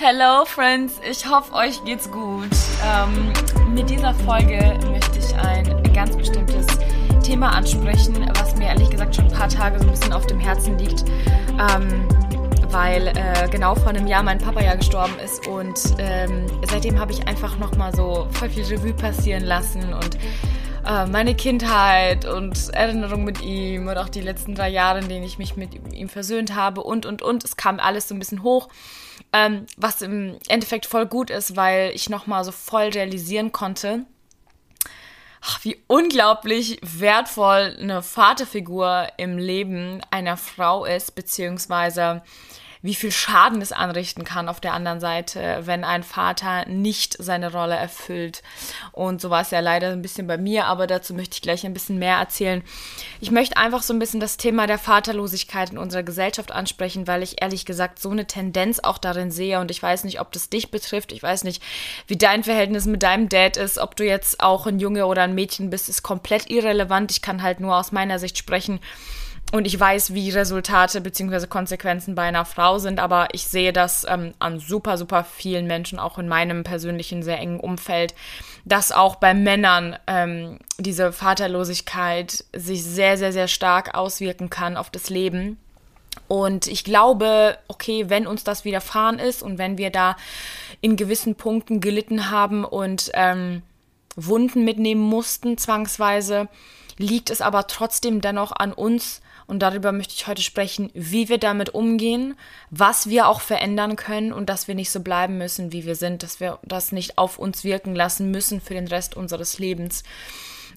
Hello Friends, ich hoffe euch geht's gut. Ähm, mit dieser Folge möchte ich ein ganz bestimmtes Thema ansprechen, was mir ehrlich gesagt schon ein paar Tage so ein bisschen auf dem Herzen liegt. Ähm, weil äh, genau vor einem Jahr mein Papa ja gestorben ist und ähm, seitdem habe ich einfach nochmal so voll viel Revue passieren lassen und äh, meine Kindheit und Erinnerung mit ihm und auch die letzten drei Jahre, in denen ich mich mit ihm versöhnt habe und und und. Es kam alles so ein bisschen hoch, ähm, was im Endeffekt voll gut ist, weil ich nochmal so voll realisieren konnte, ach, wie unglaublich wertvoll eine Vaterfigur im Leben einer Frau ist, beziehungsweise wie viel Schaden es anrichten kann auf der anderen Seite, wenn ein Vater nicht seine Rolle erfüllt. Und so war es ja leider ein bisschen bei mir, aber dazu möchte ich gleich ein bisschen mehr erzählen. Ich möchte einfach so ein bisschen das Thema der Vaterlosigkeit in unserer Gesellschaft ansprechen, weil ich ehrlich gesagt so eine Tendenz auch darin sehe und ich weiß nicht, ob das dich betrifft. Ich weiß nicht, wie dein Verhältnis mit deinem Dad ist, ob du jetzt auch ein Junge oder ein Mädchen bist, ist komplett irrelevant. Ich kann halt nur aus meiner Sicht sprechen und ich weiß, wie Resultate bzw. Konsequenzen bei einer Frau sind, aber ich sehe das ähm, an super, super vielen Menschen, auch in meinem persönlichen sehr engen Umfeld, dass auch bei Männern ähm, diese Vaterlosigkeit sich sehr, sehr, sehr stark auswirken kann auf das Leben. Und ich glaube, okay, wenn uns das widerfahren ist und wenn wir da in gewissen Punkten gelitten haben und ähm, Wunden mitnehmen mussten, zwangsweise, liegt es aber trotzdem dennoch an uns, und darüber möchte ich heute sprechen, wie wir damit umgehen, was wir auch verändern können und dass wir nicht so bleiben müssen, wie wir sind, dass wir das nicht auf uns wirken lassen müssen für den Rest unseres Lebens.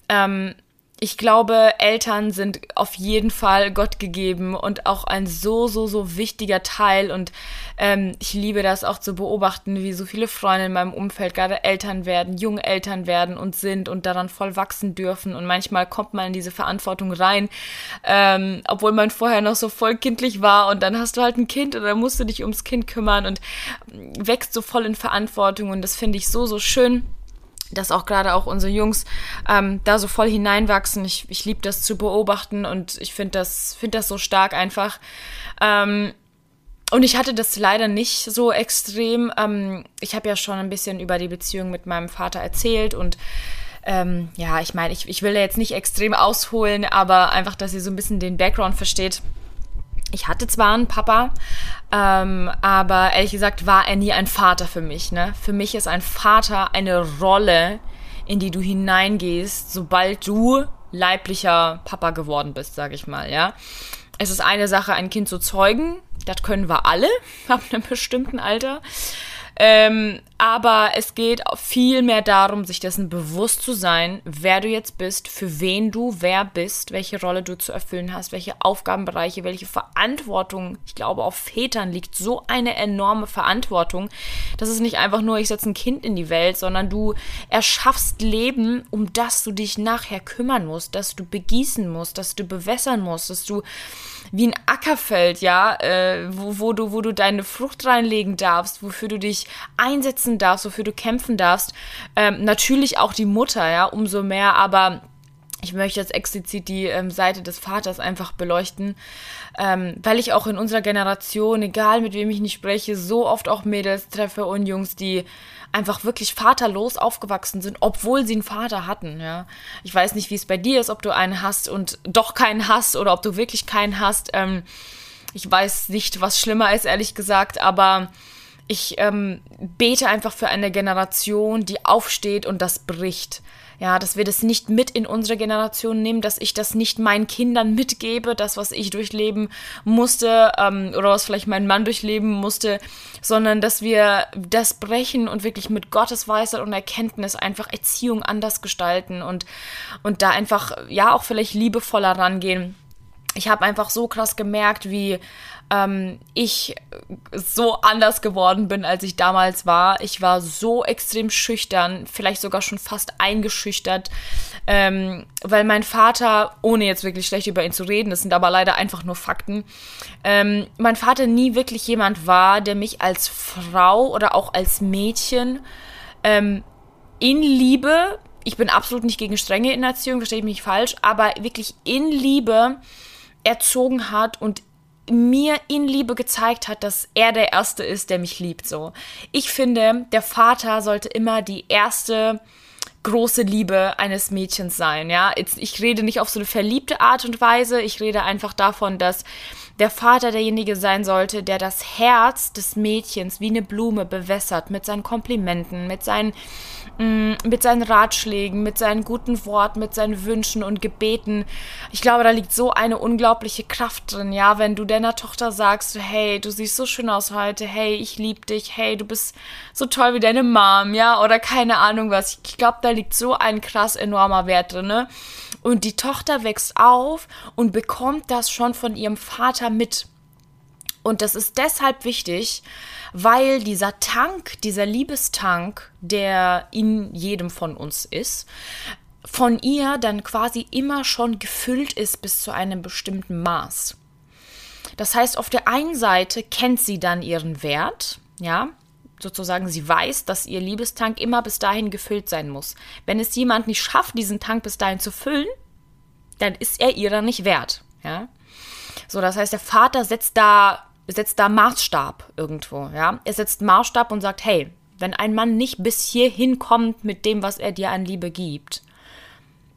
Ähm, ich glaube, Eltern sind auf jeden Fall Gott gegeben und auch ein so, so, so wichtiger Teil. Und ähm, ich liebe das auch zu beobachten, wie so viele Freunde in meinem Umfeld gerade Eltern werden, junge Eltern werden und sind und daran voll wachsen dürfen. Und manchmal kommt man in diese Verantwortung rein, ähm, obwohl man vorher noch so voll kindlich war. Und dann hast du halt ein Kind dann musst du dich ums Kind kümmern und wächst so voll in Verantwortung. Und das finde ich so, so schön dass auch gerade auch unsere Jungs ähm, da so voll hineinwachsen. Ich, ich liebe das zu beobachten und ich finde das, find das so stark einfach. Ähm, und ich hatte das leider nicht so extrem. Ähm, ich habe ja schon ein bisschen über die Beziehung mit meinem Vater erzählt und ähm, ja, ich meine, ich, ich will da jetzt nicht extrem ausholen, aber einfach, dass ihr so ein bisschen den Background versteht. Ich hatte zwar einen Papa, ähm, aber ehrlich gesagt war er nie ein Vater für mich. Ne? Für mich ist ein Vater eine Rolle, in die du hineingehst, sobald du leiblicher Papa geworden bist, sag ich mal, ja. Es ist eine Sache, ein Kind zu zeugen. Das können wir alle ab einem bestimmten Alter. Ähm, aber es geht viel mehr darum, sich dessen bewusst zu sein, wer du jetzt bist, für wen du wer bist, welche Rolle du zu erfüllen hast, welche Aufgabenbereiche, welche Verantwortung. Ich glaube, auf Vätern liegt so eine enorme Verantwortung. Das ist nicht einfach nur, ich setze ein Kind in die Welt, sondern du erschaffst Leben, um das du dich nachher kümmern musst, dass du begießen musst, dass du bewässern musst, dass du wie ein Ackerfeld, ja, äh, wo, wo, du, wo du deine Frucht reinlegen darfst, wofür du dich einsetzen darfst, wofür du kämpfen darfst. Ähm, natürlich auch die Mutter, ja, umso mehr, aber ich möchte jetzt explizit die ähm, Seite des Vaters einfach beleuchten, ähm, weil ich auch in unserer Generation, egal mit wem ich nicht spreche, so oft auch Mädels treffe und Jungs, die einfach wirklich vaterlos aufgewachsen sind, obwohl sie einen Vater hatten. Ja, ich weiß nicht, wie es bei dir ist, ob du einen hast und doch keinen hast oder ob du wirklich keinen hast. Ähm, ich weiß nicht, was schlimmer ist, ehrlich gesagt, aber ich ähm, bete einfach für eine Generation, die aufsteht und das bricht. Ja, dass wir das nicht mit in unsere Generation nehmen, dass ich das nicht meinen Kindern mitgebe, das, was ich durchleben musste ähm, oder was vielleicht mein Mann durchleben musste, sondern dass wir das brechen und wirklich mit Gottes Weisheit und Erkenntnis einfach Erziehung anders gestalten und, und da einfach, ja, auch vielleicht liebevoller rangehen ich habe einfach so krass gemerkt, wie ähm, ich so anders geworden bin, als ich damals war. Ich war so extrem schüchtern, vielleicht sogar schon fast eingeschüchtert, ähm, weil mein Vater, ohne jetzt wirklich schlecht über ihn zu reden, das sind aber leider einfach nur Fakten, ähm, mein Vater nie wirklich jemand war, der mich als Frau oder auch als Mädchen ähm, in Liebe, ich bin absolut nicht gegen strenge in Erziehung, verstehe ich mich falsch, aber wirklich in Liebe erzogen hat und mir in Liebe gezeigt hat, dass er der Erste ist, der mich liebt. So, ich finde, der Vater sollte immer die erste große Liebe eines Mädchens sein. Ja, Jetzt, ich rede nicht auf so eine verliebte Art und Weise. Ich rede einfach davon, dass der Vater derjenige sein sollte, der das Herz des Mädchens wie eine Blume bewässert mit seinen Komplimenten, mit seinen mit seinen Ratschlägen, mit seinen guten Worten, mit seinen Wünschen und Gebeten. Ich glaube, da liegt so eine unglaubliche Kraft drin, ja, wenn du deiner Tochter sagst, hey, du siehst so schön aus heute, hey, ich liebe dich, hey, du bist so toll wie deine Mom, ja, oder keine Ahnung was. Ich glaube, da liegt so ein krass enormer Wert drin, ne? Und die Tochter wächst auf und bekommt das schon von ihrem Vater mit. Und das ist deshalb wichtig, weil dieser Tank, dieser Liebestank, der in jedem von uns ist, von ihr dann quasi immer schon gefüllt ist bis zu einem bestimmten Maß. Das heißt, auf der einen Seite kennt sie dann ihren Wert, ja, sozusagen sie weiß, dass ihr Liebestank immer bis dahin gefüllt sein muss. Wenn es jemand nicht schafft, diesen Tank bis dahin zu füllen, dann ist er ihrer nicht wert, ja. So, das heißt, der Vater setzt da setzt da Maßstab irgendwo, ja. Er setzt Maßstab und sagt, hey, wenn ein Mann nicht bis hierhin kommt mit dem, was er dir an Liebe gibt,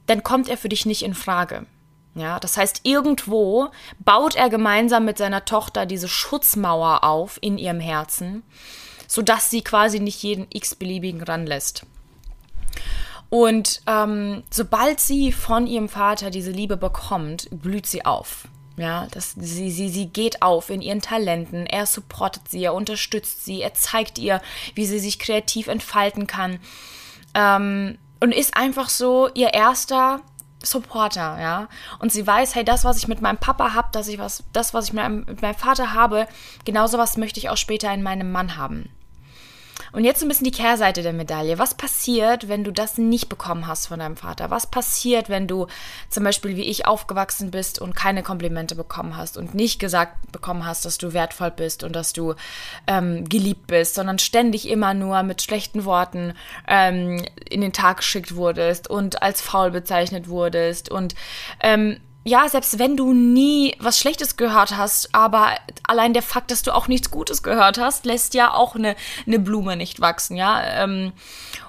dann kommt er für dich nicht in Frage. Ja, das heißt, irgendwo baut er gemeinsam mit seiner Tochter diese Schutzmauer auf in ihrem Herzen, sodass sie quasi nicht jeden x-beliebigen ranlässt. Und ähm, sobald sie von ihrem Vater diese Liebe bekommt, blüht sie auf. Ja, das, sie, sie, sie geht auf in ihren Talenten, er supportet sie, er unterstützt sie, er zeigt ihr, wie sie sich kreativ entfalten kann. Ähm, und ist einfach so ihr erster Supporter, ja. Und sie weiß, hey, das, was ich mit meinem Papa habe, dass ich was, das, was ich mit meinem, mit meinem Vater habe, genauso was möchte ich auch später in meinem Mann haben. Und jetzt ein bisschen die Kehrseite der Medaille. Was passiert, wenn du das nicht bekommen hast von deinem Vater? Was passiert, wenn du zum Beispiel wie ich aufgewachsen bist und keine Komplimente bekommen hast und nicht gesagt bekommen hast, dass du wertvoll bist und dass du ähm, geliebt bist, sondern ständig immer nur mit schlechten Worten ähm, in den Tag geschickt wurdest und als faul bezeichnet wurdest und ähm, ja, selbst wenn du nie was Schlechtes gehört hast, aber allein der Fakt, dass du auch nichts Gutes gehört hast, lässt ja auch eine, eine Blume nicht wachsen, ja. Ähm,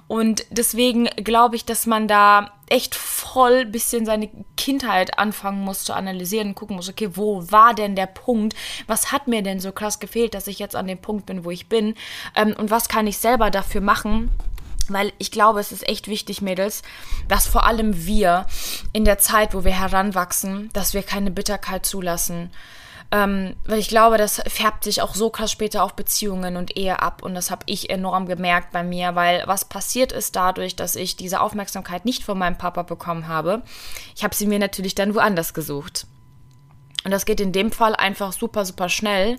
und deswegen glaube ich, dass man da echt voll bisschen seine Kindheit anfangen muss zu analysieren und gucken muss, okay, wo war denn der Punkt? Was hat mir denn so krass gefehlt, dass ich jetzt an dem Punkt bin, wo ich bin? Ähm, und was kann ich selber dafür machen? Weil ich glaube, es ist echt wichtig, Mädels, dass vor allem wir in der Zeit, wo wir heranwachsen, dass wir keine Bitterkeit zulassen. Ähm, weil ich glaube, das färbt sich auch so krass später auf Beziehungen und Ehe ab. Und das habe ich enorm gemerkt bei mir, weil was passiert ist dadurch, dass ich diese Aufmerksamkeit nicht von meinem Papa bekommen habe. Ich habe sie mir natürlich dann woanders gesucht. Und das geht in dem Fall einfach super, super schnell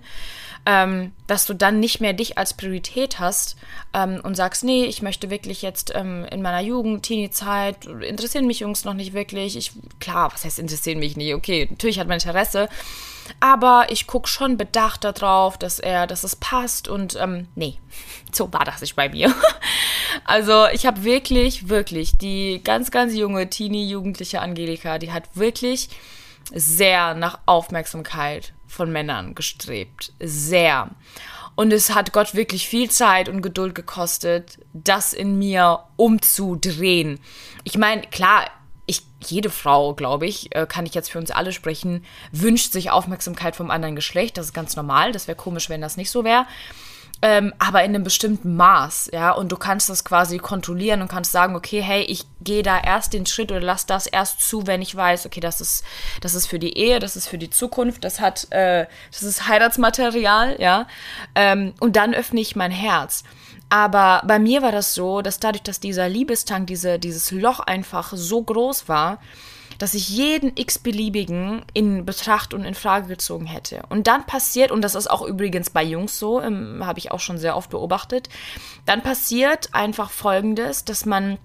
ähm, dass du dann nicht mehr dich als Priorität hast ähm, und sagst, nee, ich möchte wirklich jetzt ähm, in meiner Jugend, Teenie-Zeit, interessieren mich Jungs noch nicht wirklich. Ich, klar, was heißt interessieren mich nicht? Okay, natürlich hat man Interesse, aber ich gucke schon bedacht darauf, dass er, dass es passt und ähm, nee, so war das nicht bei mir. also ich habe wirklich, wirklich die ganz, ganz junge Teenie-jugendliche Angelika, die hat wirklich sehr nach Aufmerksamkeit von Männern gestrebt. Sehr. Und es hat Gott wirklich viel Zeit und Geduld gekostet, das in mir umzudrehen. Ich meine, klar, ich, jede Frau, glaube ich, äh, kann ich jetzt für uns alle sprechen, wünscht sich Aufmerksamkeit vom anderen Geschlecht. Das ist ganz normal. Das wäre komisch, wenn das nicht so wäre ähm, aber in einem bestimmten Maß, ja, und du kannst das quasi kontrollieren und kannst sagen, okay, hey, ich gehe da erst den Schritt oder lass das erst zu, wenn ich weiß, okay, das ist, das ist für die Ehe, das ist für die Zukunft, das hat, äh, das ist Heiratsmaterial, ja, ähm, und dann öffne ich mein Herz. Aber bei mir war das so, dass dadurch, dass dieser Liebestank, diese, dieses Loch einfach so groß war, dass ich jeden x-beliebigen in Betracht und in Frage gezogen hätte. Und dann passiert, und das ist auch übrigens bei Jungs so, ähm, habe ich auch schon sehr oft beobachtet, dann passiert einfach Folgendes, dass man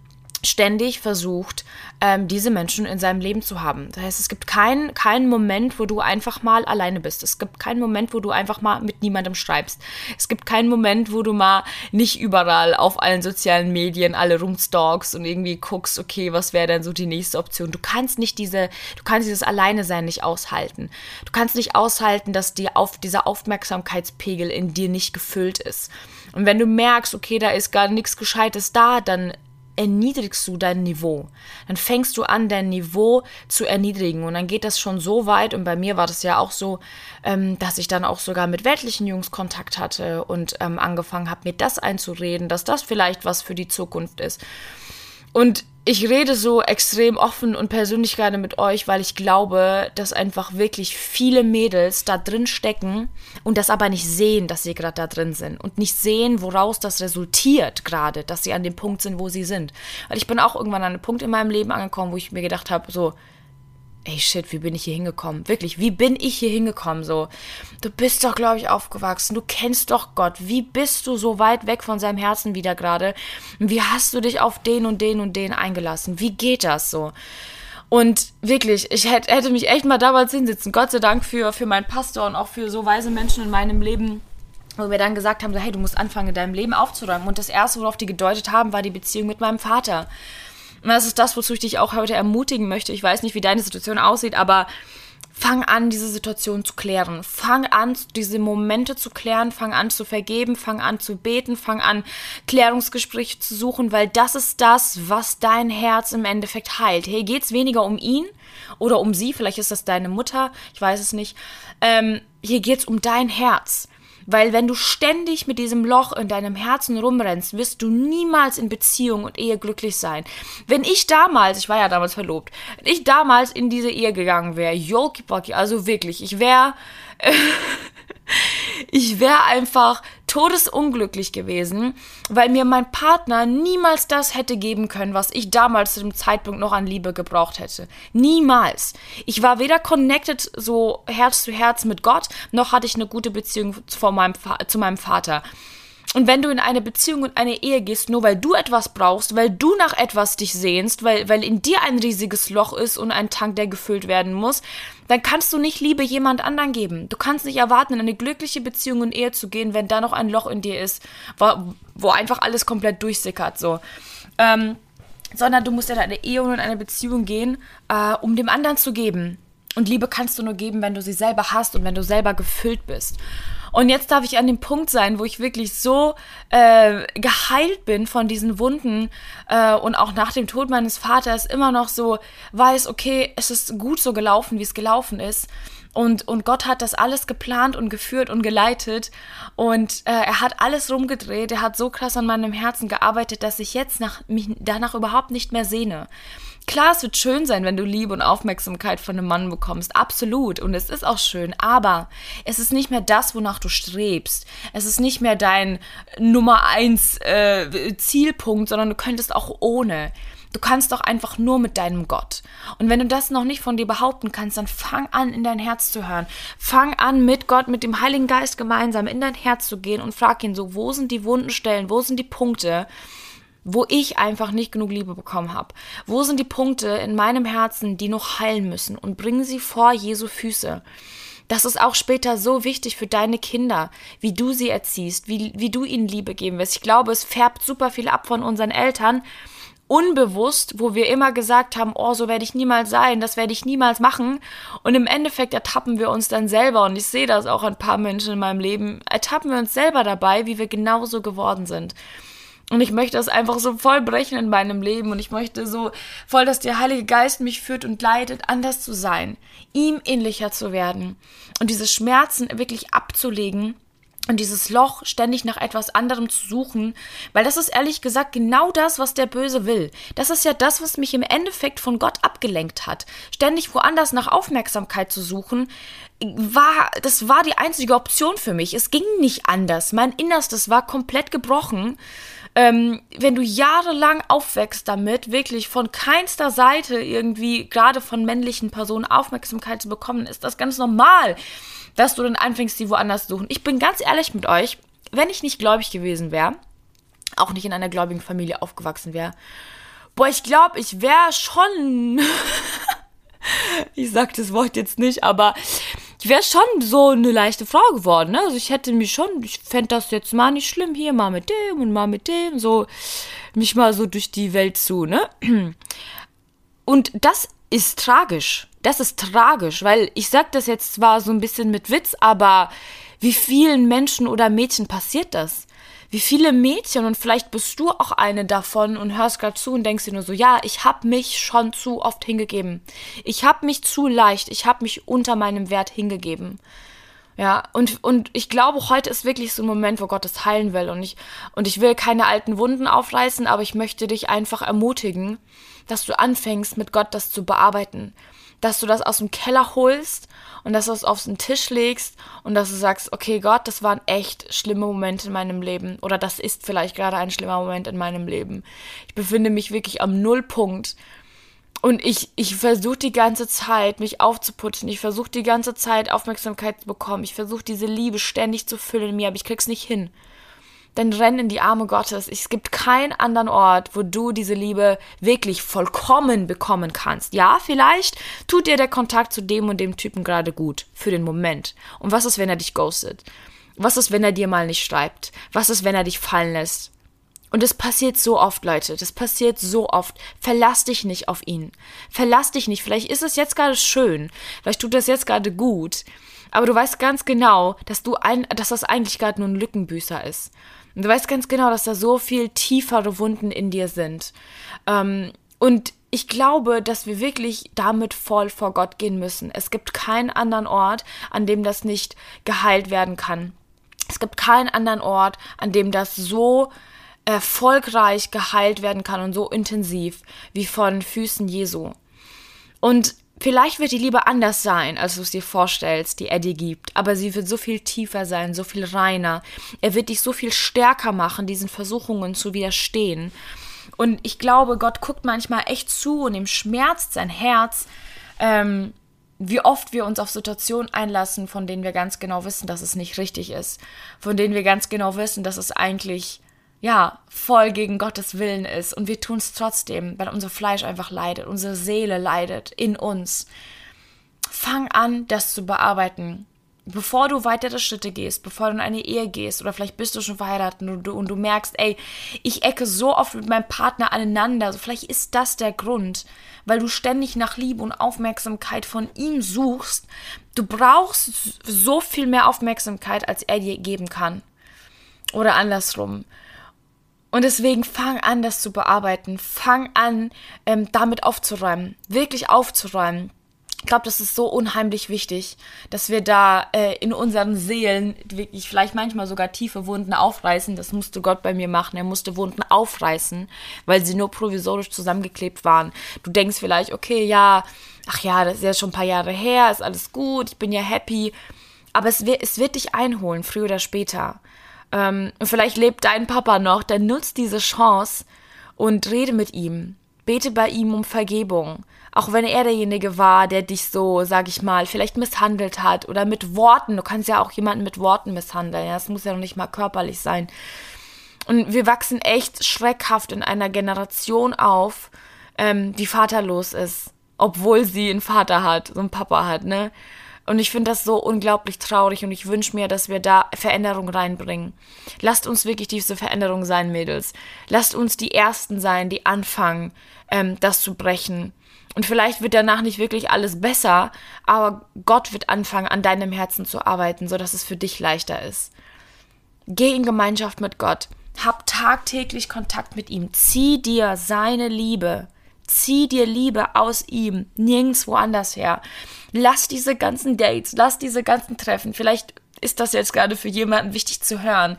ständig versucht, ähm, diese Menschen in seinem Leben zu haben. Das heißt, es gibt keinen keinen Moment, wo du einfach mal alleine bist. Es gibt keinen Moment, wo du einfach mal mit niemandem schreibst. Es gibt keinen Moment, wo du mal nicht überall auf allen sozialen Medien alle rumstalkst und irgendwie guckst, okay, was wäre denn so die nächste Option. Du kannst nicht diese, du kannst dieses Alleine sein nicht aushalten. Du kannst nicht aushalten, dass die auf, dieser Aufmerksamkeitspegel in dir nicht gefüllt ist. Und wenn du merkst, okay, da ist gar nichts Gescheites da, dann erniedrigst du dein Niveau. Dann fängst du an, dein Niveau zu erniedrigen. Und dann geht das schon so weit, und bei mir war das ja auch so, ähm, dass ich dann auch sogar mit weltlichen Jungs Kontakt hatte und ähm, angefangen habe, mir das einzureden, dass das vielleicht was für die Zukunft ist. Und ich rede so extrem offen und persönlich gerade mit euch, weil ich glaube, dass einfach wirklich viele Mädels da drin stecken und das aber nicht sehen, dass sie gerade da drin sind und nicht sehen, woraus das resultiert gerade, dass sie an dem Punkt sind, wo sie sind. Weil ich bin auch irgendwann an einem Punkt in meinem Leben angekommen, wo ich mir gedacht habe, so, ey shit, wie bin ich hier hingekommen? Wirklich, wie bin ich hier hingekommen? So, du bist doch, glaube ich, aufgewachsen, du kennst doch Gott. Wie bist du so weit weg von seinem Herzen wieder gerade? Wie hast du dich auf den und den und den eingelassen? Wie geht das so? Und wirklich, ich hätte, hätte mich echt mal damals hinsitzen. Gott sei Dank für, für meinen Pastor und auch für so weise Menschen in meinem Leben, wo wir dann gesagt haben, so, hey, du musst anfangen, in deinem Leben aufzuräumen. Und das Erste, worauf die gedeutet haben, war die Beziehung mit meinem Vater. Und das ist das, wozu ich dich auch heute ermutigen möchte. Ich weiß nicht, wie deine Situation aussieht, aber fang an, diese Situation zu klären. Fang an, diese Momente zu klären. Fang an zu vergeben. Fang an zu beten. Fang an, Klärungsgespräche zu suchen, weil das ist das, was dein Herz im Endeffekt heilt. Hey, geht's weniger um ihn oder um sie? Vielleicht ist das deine Mutter. Ich weiß es nicht. Ähm, hier geht's um dein Herz. Weil wenn du ständig mit diesem Loch in deinem Herzen rumrennst, wirst du niemals in Beziehung und Ehe glücklich sein. Wenn ich damals, ich war ja damals verlobt, wenn ich damals in diese Ehe gegangen wäre, Jolki also wirklich, ich wäre, ich wäre einfach todesunglücklich gewesen, weil mir mein Partner niemals das hätte geben können, was ich damals zu dem Zeitpunkt noch an Liebe gebraucht hätte. Niemals. Ich war weder connected so Herz zu Herz mit Gott, noch hatte ich eine gute Beziehung zu meinem, zu meinem Vater. Und wenn du in eine Beziehung und eine Ehe gehst, nur weil du etwas brauchst, weil du nach etwas dich sehnst, weil, weil in dir ein riesiges Loch ist und ein Tank, der gefüllt werden muss, dann kannst du nicht Liebe jemand anderen geben. Du kannst nicht erwarten, in eine glückliche Beziehung und Ehe zu gehen, wenn da noch ein Loch in dir ist, wo, wo einfach alles komplett durchsickert, so. Ähm, sondern du musst in eine Ehe und in eine Beziehung gehen, äh, um dem anderen zu geben. Und Liebe kannst du nur geben, wenn du sie selber hast und wenn du selber gefüllt bist. Und jetzt darf ich an dem Punkt sein, wo ich wirklich so äh, geheilt bin von diesen Wunden äh, und auch nach dem Tod meines Vaters immer noch so weiß, okay, es ist gut so gelaufen, wie es gelaufen ist. Und, und Gott hat das alles geplant und geführt und geleitet. Und äh, er hat alles rumgedreht. Er hat so krass an meinem Herzen gearbeitet, dass ich jetzt nach, mich danach überhaupt nicht mehr sehne. Klar, es wird schön sein, wenn du Liebe und Aufmerksamkeit von einem Mann bekommst. Absolut. Und es ist auch schön. Aber es ist nicht mehr das, wonach du strebst. Es ist nicht mehr dein Nummer eins äh, Zielpunkt, sondern du könntest auch ohne. Du kannst doch einfach nur mit deinem Gott. Und wenn du das noch nicht von dir behaupten kannst, dann fang an, in dein Herz zu hören. Fang an, mit Gott, mit dem Heiligen Geist gemeinsam in dein Herz zu gehen und frag ihn so, wo sind die wunden Stellen, wo sind die Punkte, wo ich einfach nicht genug Liebe bekommen habe. Wo sind die Punkte in meinem Herzen, die noch heilen müssen und bringen sie vor Jesu Füße. Das ist auch später so wichtig für deine Kinder, wie du sie erziehst, wie, wie du ihnen Liebe geben wirst. Ich glaube, es färbt super viel ab von unseren Eltern, unbewusst, wo wir immer gesagt haben, oh, so werde ich niemals sein, das werde ich niemals machen. Und im Endeffekt ertappen wir uns dann selber, und ich sehe das auch an ein paar Menschen in meinem Leben, ertappen wir uns selber dabei, wie wir genauso geworden sind. Und ich möchte das einfach so voll brechen in meinem Leben. Und ich möchte so voll, dass der Heilige Geist mich führt und leitet, anders zu sein, ihm ähnlicher zu werden und diese Schmerzen wirklich abzulegen und dieses Loch ständig nach etwas anderem zu suchen, weil das ist ehrlich gesagt genau das, was der Böse will. Das ist ja das, was mich im Endeffekt von Gott abgelenkt hat. Ständig woanders nach Aufmerksamkeit zu suchen, war, das war die einzige Option für mich. Es ging nicht anders. Mein Innerstes war komplett gebrochen ähm, wenn du jahrelang aufwächst damit, wirklich von keinster Seite irgendwie, gerade von männlichen Personen, Aufmerksamkeit zu bekommen, ist das ganz normal, dass du dann anfängst, die woanders zu suchen. Ich bin ganz ehrlich mit euch, wenn ich nicht gläubig gewesen wäre, auch nicht in einer gläubigen Familie aufgewachsen wäre, boah, ich glaube, ich wäre schon, ich sag das Wort jetzt nicht, aber ich wäre schon so eine leichte Frau geworden. Ne? Also ich hätte mich schon, ich fände das jetzt mal nicht schlimm, hier mal mit dem und mal mit dem, so mich mal so durch die Welt zu, ne? Und das ist tragisch. Das ist tragisch, weil ich sag das jetzt zwar so ein bisschen mit Witz, aber wie vielen Menschen oder Mädchen passiert das? Wie viele Mädchen, und vielleicht bist du auch eine davon und hörst gerade zu und denkst dir nur so, ja, ich habe mich schon zu oft hingegeben. Ich habe mich zu leicht, ich habe mich unter meinem Wert hingegeben. Ja, und, und ich glaube, heute ist wirklich so ein Moment, wo Gott es heilen will. Und ich, und ich will keine alten Wunden aufreißen, aber ich möchte dich einfach ermutigen, dass du anfängst, mit Gott das zu bearbeiten. Dass du das aus dem Keller holst und dass du es auf den Tisch legst und dass du sagst, okay, Gott, das waren echt schlimme Momente in meinem Leben oder das ist vielleicht gerade ein schlimmer Moment in meinem Leben. Ich befinde mich wirklich am Nullpunkt und ich, ich versuche die ganze Zeit, mich aufzuputzen. Ich versuche die ganze Zeit Aufmerksamkeit zu bekommen. Ich versuche diese Liebe ständig zu füllen in mir, aber ich krieg's nicht hin dann renn in die Arme Gottes. Es gibt keinen anderen Ort, wo du diese Liebe wirklich vollkommen bekommen kannst. Ja, vielleicht tut dir der Kontakt zu dem und dem Typen gerade gut für den Moment. Und was ist, wenn er dich ghostet? Was ist, wenn er dir mal nicht schreibt? Was ist, wenn er dich fallen lässt? Und das passiert so oft, Leute. Das passiert so oft. Verlass dich nicht auf ihn. Verlass dich nicht. Vielleicht ist es jetzt gerade schön. Vielleicht tut das jetzt gerade gut. Aber du weißt ganz genau, dass du ein, dass das eigentlich gerade nur ein Lückenbüßer ist. Und du weißt ganz genau, dass da so viel tiefere Wunden in dir sind. Ähm, und ich glaube, dass wir wirklich damit voll vor Gott gehen müssen. Es gibt keinen anderen Ort, an dem das nicht geheilt werden kann. Es gibt keinen anderen Ort, an dem das so erfolgreich geheilt werden kann und so intensiv wie von Füßen Jesu. Und Vielleicht wird die Liebe anders sein, als du es dir vorstellst, die er dir gibt, aber sie wird so viel tiefer sein, so viel reiner. Er wird dich so viel stärker machen, diesen Versuchungen zu widerstehen. Und ich glaube, Gott guckt manchmal echt zu und ihm schmerzt sein Herz, ähm, wie oft wir uns auf Situationen einlassen, von denen wir ganz genau wissen, dass es nicht richtig ist, von denen wir ganz genau wissen, dass es eigentlich ja, voll gegen Gottes Willen ist und wir tun es trotzdem, weil unser Fleisch einfach leidet, unsere Seele leidet in uns. Fang an, das zu bearbeiten. Bevor du weitere Schritte gehst, bevor du in eine Ehe gehst oder vielleicht bist du schon verheiratet und du, und du merkst, ey, ich ecke so oft mit meinem Partner aneinander, also vielleicht ist das der Grund, weil du ständig nach Liebe und Aufmerksamkeit von ihm suchst. Du brauchst so viel mehr Aufmerksamkeit, als er dir geben kann. Oder andersrum. Und deswegen fang an, das zu bearbeiten. Fang an, ähm, damit aufzuräumen. Wirklich aufzuräumen. Ich glaube, das ist so unheimlich wichtig, dass wir da äh, in unseren Seelen wirklich vielleicht manchmal sogar tiefe Wunden aufreißen. Das musste Gott bei mir machen. Er musste Wunden aufreißen, weil sie nur provisorisch zusammengeklebt waren. Du denkst vielleicht, okay, ja, ach ja, das ist ja schon ein paar Jahre her, ist alles gut, ich bin ja happy. Aber es, es wird dich einholen, früher oder später ähm, vielleicht lebt dein Papa noch, dann nutzt diese Chance und rede mit ihm. Bete bei ihm um Vergebung. Auch wenn er derjenige war, der dich so, sag ich mal, vielleicht misshandelt hat oder mit Worten. Du kannst ja auch jemanden mit Worten misshandeln. Ja, das muss ja noch nicht mal körperlich sein. Und wir wachsen echt schreckhaft in einer Generation auf, ähm, die vaterlos ist, obwohl sie einen Vater hat, so einen Papa hat, ne? Und ich finde das so unglaublich traurig und ich wünsche mir, dass wir da Veränderung reinbringen. Lasst uns wirklich diese Veränderung sein, Mädels. Lasst uns die Ersten sein, die anfangen, ähm, das zu brechen. Und vielleicht wird danach nicht wirklich alles besser, aber Gott wird anfangen, an deinem Herzen zu arbeiten, sodass es für dich leichter ist. Geh in Gemeinschaft mit Gott. Hab tagtäglich Kontakt mit ihm. Zieh dir seine Liebe. Zieh dir Liebe aus ihm, nirgendwo anders her. Lass diese ganzen Dates, lass diese ganzen Treffen. Vielleicht ist das jetzt gerade für jemanden wichtig zu hören.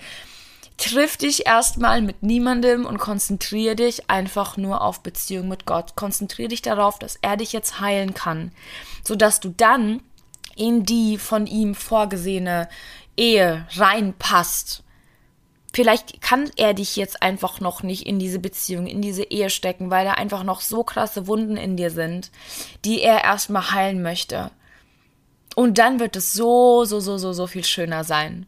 Triff dich erstmal mit niemandem und konzentriere dich einfach nur auf Beziehung mit Gott. Konzentriere dich darauf, dass er dich jetzt heilen kann, sodass du dann in die von ihm vorgesehene Ehe reinpasst Vielleicht kann er dich jetzt einfach noch nicht in diese Beziehung, in diese Ehe stecken, weil da einfach noch so krasse Wunden in dir sind, die er erstmal heilen möchte. Und dann wird es so, so, so, so, so viel schöner sein.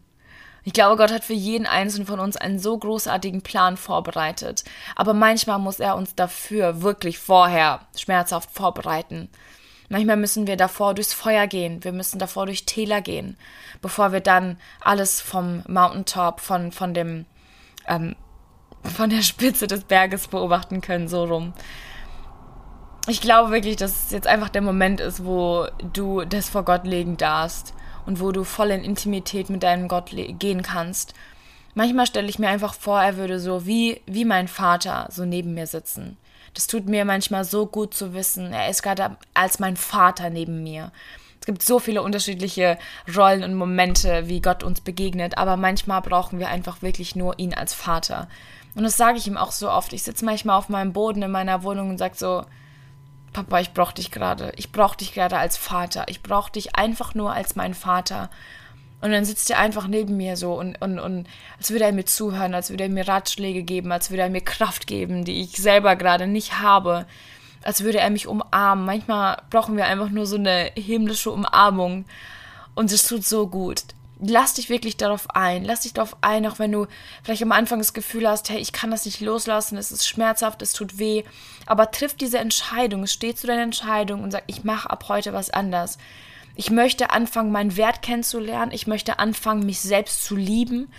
Ich glaube, Gott hat für jeden einzelnen von uns einen so großartigen Plan vorbereitet. Aber manchmal muss er uns dafür wirklich vorher schmerzhaft vorbereiten. Manchmal müssen wir davor durchs Feuer gehen, wir müssen davor durch Täler gehen, bevor wir dann alles vom Mountaintop, von, von dem, ähm, von der Spitze des Berges beobachten können, so rum. Ich glaube wirklich, dass es jetzt einfach der Moment ist, wo du das vor Gott legen darfst und wo du voll in Intimität mit deinem Gott gehen kannst. Manchmal stelle ich mir einfach vor, er würde so wie, wie mein Vater so neben mir sitzen. Das tut mir manchmal so gut zu wissen, er ist gerade als mein Vater neben mir. Es gibt so viele unterschiedliche Rollen und Momente, wie Gott uns begegnet, aber manchmal brauchen wir einfach wirklich nur ihn als Vater. Und das sage ich ihm auch so oft. Ich sitze manchmal auf meinem Boden in meiner Wohnung und sage so, Papa, ich brauche dich gerade. Ich brauche dich gerade als Vater. Ich brauche dich einfach nur als mein Vater. Und dann sitzt er einfach neben mir so und, und, und als würde er mir zuhören, als würde er mir Ratschläge geben, als würde er mir Kraft geben, die ich selber gerade nicht habe. Als würde er mich umarmen. Manchmal brauchen wir einfach nur so eine himmlische Umarmung. Und es tut so gut lass dich wirklich darauf ein. Lass dich darauf ein, auch wenn du vielleicht am Anfang das Gefühl hast, hey, ich kann das nicht loslassen, es ist schmerzhaft, es tut weh. Aber triff diese Entscheidung, steh zu deiner Entscheidung und sag, ich mache ab heute was anders. Ich möchte anfangen, meinen Wert kennenzulernen. Ich möchte anfangen, mich selbst zu lieben.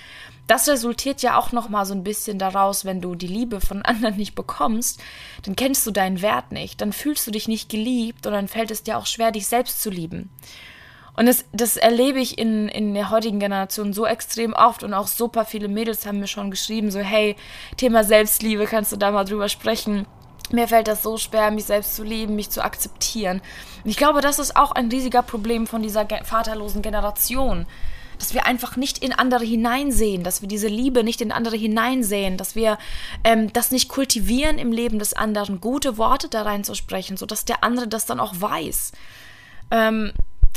Das resultiert ja auch noch mal so ein bisschen daraus, wenn du die Liebe von anderen nicht bekommst, dann kennst du deinen Wert nicht, dann fühlst du dich nicht geliebt und dann fällt es dir auch schwer, dich selbst zu lieben. Und das, das erlebe ich in, in der heutigen Generation so extrem oft und auch super viele Mädels haben mir schon geschrieben, so hey, Thema Selbstliebe, kannst du da mal drüber sprechen? Mir fällt das so schwer, mich selbst zu lieben, mich zu akzeptieren. Und ich glaube, das ist auch ein riesiger Problem von dieser vaterlosen Generation. Dass wir einfach nicht in andere hineinsehen, dass wir diese Liebe nicht in andere hineinsehen, dass wir ähm, das nicht kultivieren im Leben des anderen, gute Worte da reinzusprechen, sodass der andere das dann auch weiß. Ähm,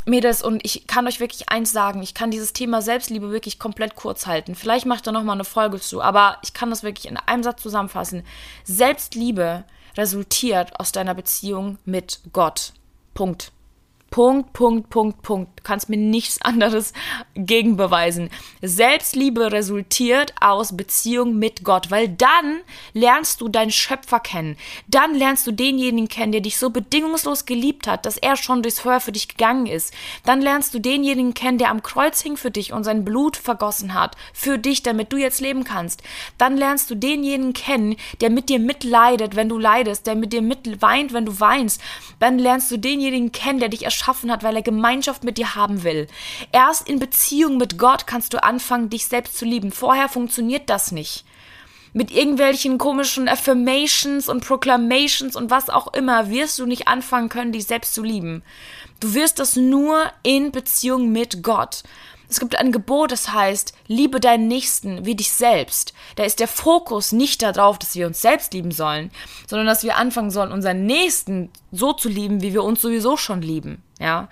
Mädels, und ich kann euch wirklich eins sagen, ich kann dieses Thema Selbstliebe wirklich komplett kurz halten. Vielleicht mache ich da nochmal eine Folge zu, aber ich kann das wirklich in einem Satz zusammenfassen. Selbstliebe resultiert aus deiner Beziehung mit Gott. Punkt. Punkt, Punkt, Punkt, Punkt. Du kannst mir nichts anderes gegenbeweisen. Selbstliebe resultiert aus Beziehung mit Gott, weil dann lernst du deinen Schöpfer kennen. Dann lernst du denjenigen kennen, der dich so bedingungslos geliebt hat, dass er schon durchs Feuer für dich gegangen ist. Dann lernst du denjenigen kennen, der am Kreuz hing für dich und sein Blut vergossen hat, für dich, damit du jetzt leben kannst. Dann lernst du denjenigen kennen, der mit dir mitleidet, wenn du leidest, der mit dir mitweint, wenn du weinst. Dann lernst du denjenigen kennen, der dich erschafft erschaffen hat, weil er Gemeinschaft mit dir haben will. Erst in Beziehung mit Gott kannst du anfangen, dich selbst zu lieben. Vorher funktioniert das nicht. Mit irgendwelchen komischen Affirmations und Proclamations und was auch immer wirst du nicht anfangen können, dich selbst zu lieben. Du wirst das nur in Beziehung mit Gott. Es gibt ein Gebot, das heißt, liebe deinen Nächsten wie dich selbst. Da ist der Fokus nicht darauf, dass wir uns selbst lieben sollen, sondern dass wir anfangen sollen, unseren Nächsten so zu lieben, wie wir uns sowieso schon lieben. Ja.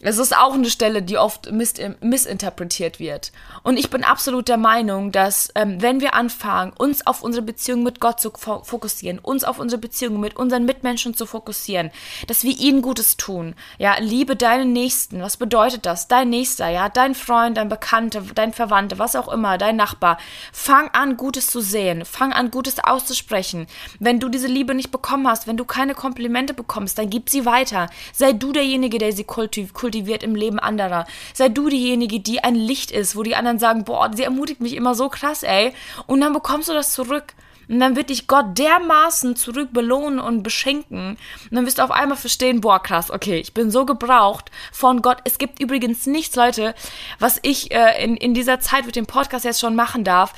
Es ist auch eine Stelle, die oft miss missinterpretiert wird. Und ich bin absolut der Meinung, dass ähm, wenn wir anfangen, uns auf unsere Beziehung mit Gott zu fokussieren, uns auf unsere Beziehung mit unseren Mitmenschen zu fokussieren, dass wir ihnen Gutes tun. Ja, liebe deinen Nächsten. Was bedeutet das? Dein Nächster, ja, dein Freund, dein Bekannter, dein Verwandter, was auch immer, dein Nachbar. Fang an, Gutes zu sehen. Fang an, Gutes auszusprechen. Wenn du diese Liebe nicht bekommen hast, wenn du keine Komplimente bekommst, dann gib sie weiter. Sei du derjenige, der sie kultiviert kultiviert im Leben anderer. Sei du diejenige, die ein Licht ist, wo die anderen sagen, boah, sie ermutigt mich immer so krass, ey. Und dann bekommst du das zurück. Und dann wird dich Gott dermaßen zurück belohnen und beschenken. Und dann wirst du auf einmal verstehen, boah, krass, okay, ich bin so gebraucht von Gott. Es gibt übrigens nichts, Leute, was ich äh, in, in dieser Zeit mit dem Podcast jetzt schon machen darf.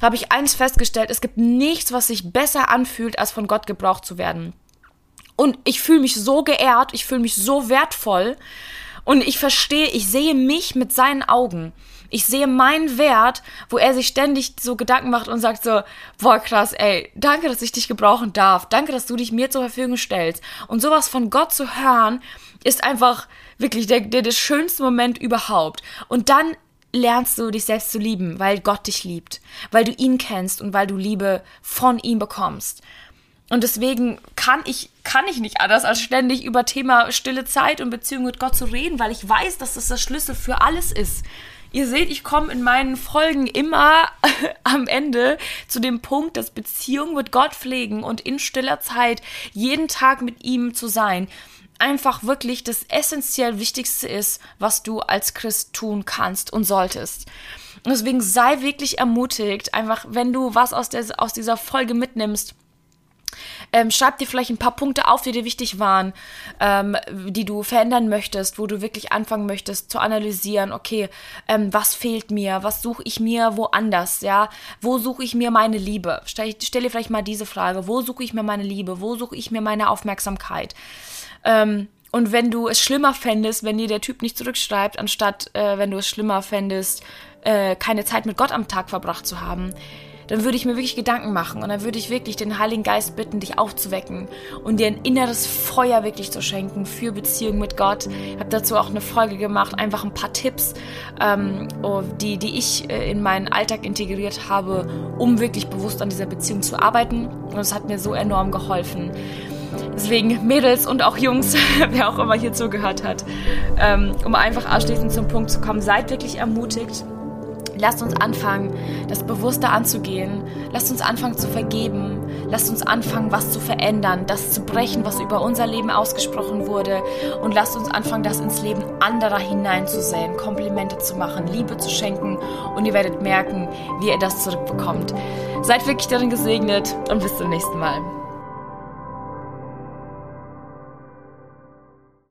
Habe ich eins festgestellt, es gibt nichts, was sich besser anfühlt, als von Gott gebraucht zu werden. Und ich fühle mich so geehrt, ich fühle mich so wertvoll, und ich verstehe, ich sehe mich mit seinen Augen. Ich sehe meinen Wert, wo er sich ständig so Gedanken macht und sagt so, boah krass, ey, danke, dass ich dich gebrauchen darf. Danke, dass du dich mir zur Verfügung stellst. Und sowas von Gott zu hören, ist einfach wirklich der, der, der schönste Moment überhaupt. Und dann lernst du dich selbst zu lieben, weil Gott dich liebt, weil du ihn kennst und weil du Liebe von ihm bekommst. Und deswegen kann ich, kann ich nicht anders, als ständig über Thema stille Zeit und Beziehung mit Gott zu reden, weil ich weiß, dass das der Schlüssel für alles ist. Ihr seht, ich komme in meinen Folgen immer am Ende zu dem Punkt, dass Beziehung mit Gott pflegen und in stiller Zeit jeden Tag mit ihm zu sein, einfach wirklich das essentiell Wichtigste ist, was du als Christ tun kannst und solltest. Und deswegen sei wirklich ermutigt, einfach wenn du was aus, der, aus dieser Folge mitnimmst, ähm, schreib dir vielleicht ein paar Punkte auf, die dir wichtig waren, ähm, die du verändern möchtest, wo du wirklich anfangen möchtest zu analysieren, okay, ähm, was fehlt mir, was suche ich mir woanders, ja, wo suche ich mir meine Liebe? Stell, stell dir vielleicht mal diese Frage, wo suche ich mir meine Liebe, wo suche ich mir meine Aufmerksamkeit? Ähm, und wenn du es schlimmer fändest, wenn dir der Typ nicht zurückschreibt, anstatt äh, wenn du es schlimmer fändest, äh, keine Zeit mit Gott am Tag verbracht zu haben, dann würde ich mir wirklich Gedanken machen und dann würde ich wirklich den Heiligen Geist bitten, dich aufzuwecken und dir ein inneres Feuer wirklich zu schenken für Beziehungen mit Gott. Ich habe dazu auch eine Folge gemacht, einfach ein paar Tipps, ähm, oh, die, die ich äh, in meinen Alltag integriert habe, um wirklich bewusst an dieser Beziehung zu arbeiten. Und es hat mir so enorm geholfen. Deswegen Mädels und auch Jungs, wer auch immer hier zugehört hat, ähm, um einfach abschließend zum Punkt zu kommen, seid wirklich ermutigt Lasst uns anfangen, das bewusster anzugehen. Lasst uns anfangen zu vergeben. Lasst uns anfangen, was zu verändern, das zu brechen, was über unser Leben ausgesprochen wurde. Und lasst uns anfangen, das ins Leben anderer hineinzusehen, Komplimente zu machen, Liebe zu schenken. Und ihr werdet merken, wie ihr das zurückbekommt. Seid wirklich darin gesegnet und bis zum nächsten Mal.